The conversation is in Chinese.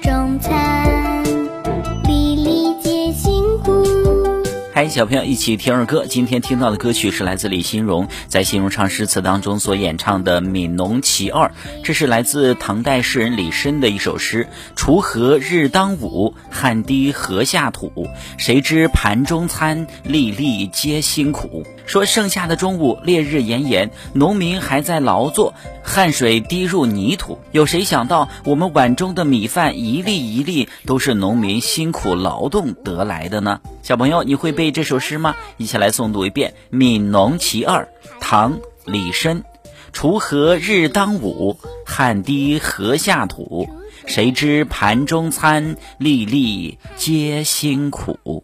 中餐，粒粒皆辛苦。嗨，小朋友，一起听儿歌。今天听到的歌曲是来自李新荣在《新荣唱诗词》当中所演唱的《悯农其二》，这是来自唐代诗人李绅的一首诗：“锄禾日当午，汗滴禾下土。谁知盘中餐，粒粒皆辛苦。”说盛夏的中午，烈日炎炎，农民还在劳作，汗水滴入泥土。有谁想到，我们碗中的米饭一粒一粒都是农民辛苦劳动得来的呢？小朋友，你会背这首诗吗？一起来诵读一遍《悯农其二》，唐·李绅。锄禾日当午，汗滴禾下土。谁知盘中餐，粒粒皆辛苦。